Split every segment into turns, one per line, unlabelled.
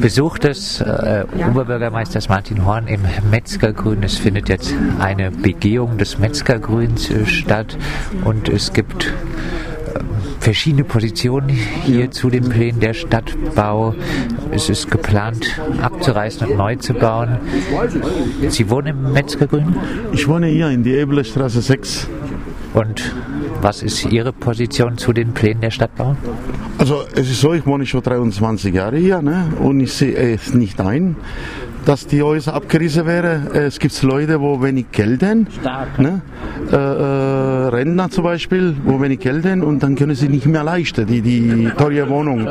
Besuch des äh, Oberbürgermeisters Martin Horn im Metzgergrün. Es findet jetzt eine Begehung des Metzgergrüns äh, statt und es gibt äh, verschiedene Positionen hier zu den Plänen der Stadtbau. Es ist geplant abzureißen und neu zu bauen. Sie wohnen im Metzgergrün?
Ich wohne hier in die Ebelestraße 6.
Und was ist Ihre Position zu den Plänen der Stadtbau?
Also es ist so, ich wohne schon 23 Jahre hier ne? und ich sehe es nicht ein, dass die Häuser abgerissen wären. Es gibt Leute, wo wenig Geld haben, ne? äh, äh, Rentner zum Beispiel, wo wenig Geld haben und dann können sie nicht mehr leisten, die, die teure Wohnung.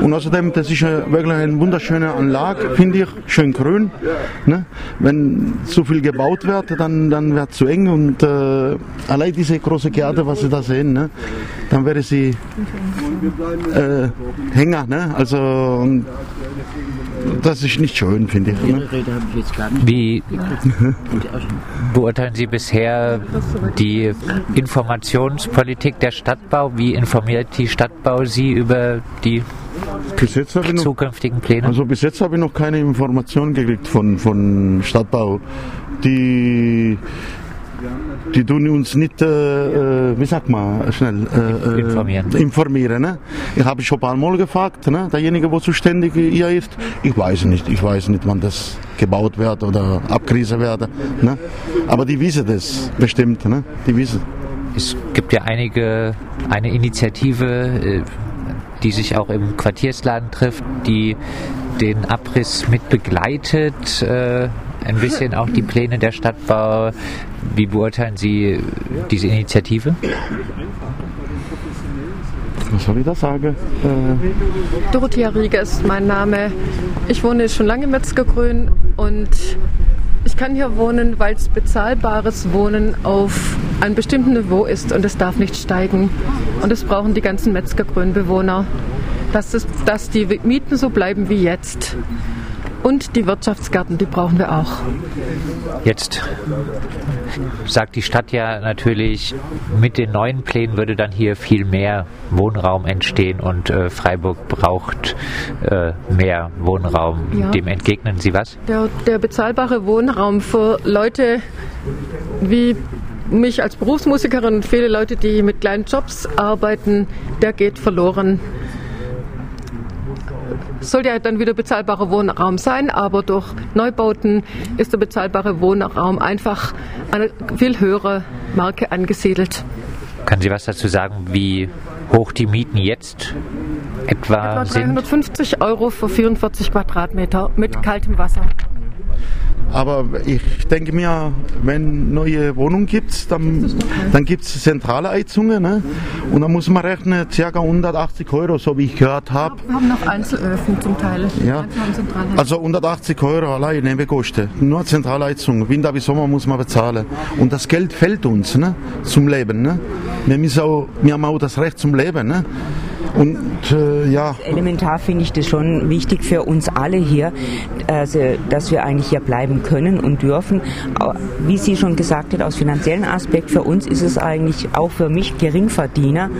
Und außerdem, das ist wirklich eine wunderschöne Anlage, finde ich, schön grün. Ne? Wenn zu viel gebaut wird, dann, dann wird es zu eng und äh, allein diese große Gärte, was Sie da sehen, ne? dann wäre sie äh, Hänger. Ne? Also, und das ist nicht schön, finde ich. Ne?
Wie beurteilen Sie bisher die Informationspolitik der Stadtbau? Wie informiert die Stadtbau Sie über die noch, zukünftigen Pläne?
Also bis jetzt habe ich noch keine Informationen gekriegt von, von Stadtbau. Die die tun uns nicht, äh, äh wie sagt man, schnell äh, äh, informieren. informieren ne? Ich habe schon ein paar Mal gefragt, ne? derjenige, der zuständig hier ist, ich weiß nicht, ich weiß nicht, wann das gebaut wird oder abgerissen wird. Ne? Aber die wissen das bestimmt, ne? die wissen.
Es gibt ja einige, eine Initiative, äh, die sich auch im Quartiersladen trifft, die den Abriss mit begleitet. Äh, ein bisschen auch die Pläne der Stadtbau. Wie beurteilen Sie diese Initiative?
Was soll ich da sagen?
Äh Dorothea Rieger ist mein Name. Ich wohne schon lange im Metzgergrün und ich kann hier wohnen, weil es bezahlbares Wohnen auf einem bestimmten Niveau ist und es darf nicht steigen. Und das brauchen die ganzen Metzgergrünbewohner, dass, dass die Mieten so bleiben wie jetzt. Und die Wirtschaftsgärten, die brauchen wir auch.
Jetzt sagt die Stadt ja natürlich, mit den neuen Plänen würde dann hier viel mehr Wohnraum entstehen und äh, Freiburg braucht äh, mehr Wohnraum. Ja. Dem entgegnen Sie was?
Der, der bezahlbare Wohnraum für Leute wie mich als Berufsmusikerin und viele Leute, die mit kleinen Jobs arbeiten, der geht verloren soll ja dann wieder bezahlbarer Wohnraum sein, aber durch Neubauten ist der bezahlbare Wohnraum einfach eine viel höhere Marke angesiedelt.
Können Sie was dazu sagen, wie hoch die Mieten jetzt etwa,
etwa 350 sind? Euro für 44 Quadratmeter mit kaltem Wasser.
Aber ich denke mir, wenn neue Wohnungen gibt, dann, dann gibt es zentrale Heizungen. Ne? Und dann muss man rechnen, ca. 180 Euro, so wie ich gehört habe.
Wir haben noch Einzelöfen zum Teil.
Ja. Also 180 Euro allein Nebenkosten. Nur Zentralheizung. Winter wie Sommer muss man bezahlen. Und das Geld fällt uns ne? zum Leben. Ne? Wir, müssen auch, wir haben auch das Recht zum Leben. Ne?
Und äh, ja. Elementar finde ich das schon wichtig für uns alle hier, also, dass wir eigentlich hier bleiben können und dürfen. Wie sie schon gesagt hat, aus finanziellen Aspekt für uns ist es eigentlich auch für mich Geringverdiener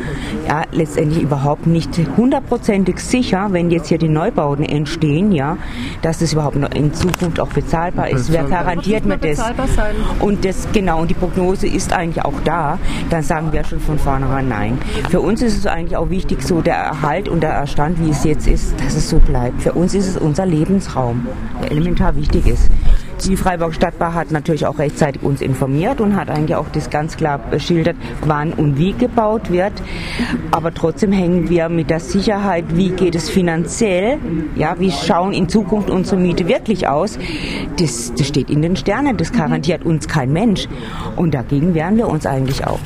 ja letztendlich überhaupt nicht hundertprozentig sicher, wenn jetzt hier die Neubauten entstehen, ja, dass das überhaupt noch in Zukunft auch bezahlbar ist. Wer garantiert mir das? Und das genau und die Prognose ist eigentlich auch da. Dann sagen wir schon von vornherein nein. Für uns ist es eigentlich auch wichtig, so der Erhalt und der Erstand, wie es jetzt ist, dass es so bleibt. Für uns ist es unser Lebensraum, der elementar wichtig ist. Die Freiburg Stadtbau hat natürlich auch rechtzeitig uns informiert und hat eigentlich auch das ganz klar beschildert, wann und wie gebaut wird. Aber trotzdem hängen wir mit der Sicherheit, wie geht es finanziell, ja, wie schauen in Zukunft unsere Miete wirklich aus. Das, das steht in den Sternen, das garantiert uns kein Mensch. Und dagegen wehren wir uns eigentlich auch.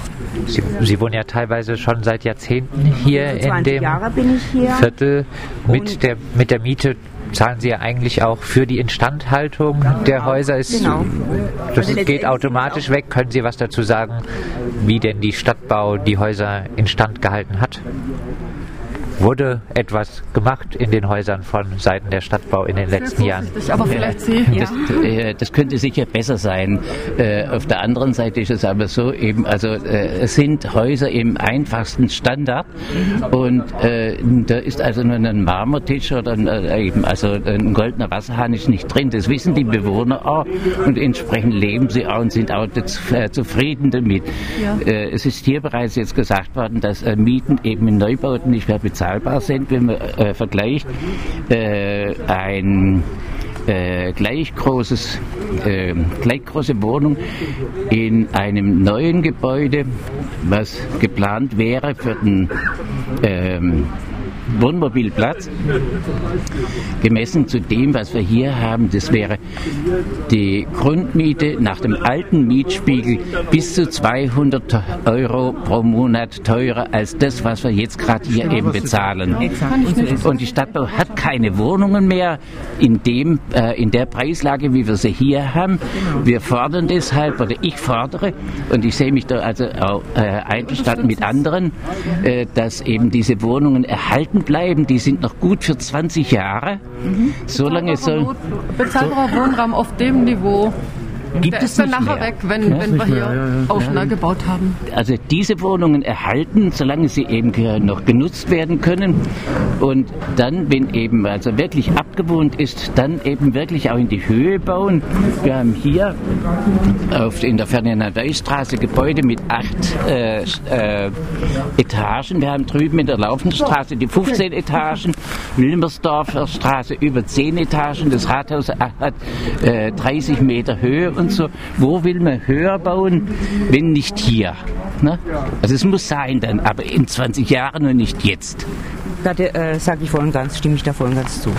Sie, Sie, wohnen ja teilweise schon seit Jahrzehnten hier in dem. Viertel. Mit der, mit der Miete zahlen Sie ja eigentlich auch für die Instandhaltung der Häuser. Ist, genau. Das geht automatisch weg. Können Sie was dazu sagen, wie denn die Stadtbau die Häuser instand gehalten hat? Wurde etwas gemacht in den Häusern von Seiten der Stadtbau in den letzten Jahren.
Aber vielleicht Sie.
Das, äh, das, könnte sicher besser sein. Äh, auf der anderen Seite ist es aber so eben, also äh, es sind Häuser im einfachsten Standard und da ist also nur ein Marmortisch oder eben also ein goldener Wasserhahn ist nicht drin. Das wissen die Bewohner auch und entsprechend leben sie auch und sind auch zufrieden damit. Ja. Es ist hier bereits jetzt gesagt worden, dass Mieten eben in Neubauten nicht mehr bezahlbar sind, wenn man vergleicht ein äh, gleich, großes, äh, gleich große Wohnung in einem neuen Gebäude, was geplant wäre für den ähm, Wohnmobilplatz. Gemessen zu dem, was wir hier haben, das wäre die Grundmiete nach dem alten Mietspiegel bis zu 200 Euro pro Monat teurer als das, was wir jetzt gerade hier eben bezahlen. Und die Stadtbau hat keine Wohnungen mehr in, dem, äh, in der Preislage, wie wir sie hier haben. Wir fordern deshalb, oder ich fordere, und ich sehe mich da also auch äh, einverstanden mit anderen, äh, dass eben diese Wohnungen erhalten erhalten bleiben. Die sind noch gut für 20 Jahre. Mhm. Solange soll.
Bezahlbarer Wohnraum auf dem Niveau Gibt der es ist dann nachher mehr. weg, wenn, ja, wenn wir hier ja, ja, Aufschnall gebaut haben.
Also diese Wohnungen erhalten, solange sie eben noch genutzt werden können. Und dann, wenn eben also wirklich abgewohnt ist, dann eben wirklich auch in die Höhe bauen. Wir haben hier auf, in der Ferdinand-Weiß-Straße Gebäude mit acht äh, äh, Etagen. Wir haben drüben in der Laufenstraße die 15 Etagen, Wilmersdorfer Straße über 10 Etagen. Das Rathaus hat äh, 30 Meter Höhe und so. Wo will man höher bauen, wenn nicht hier? Ne? Also es muss sein dann, aber in 20 Jahren und nicht jetzt.
Da äh, sage ich voll und ganz, stimme ich da voll und ganz zu.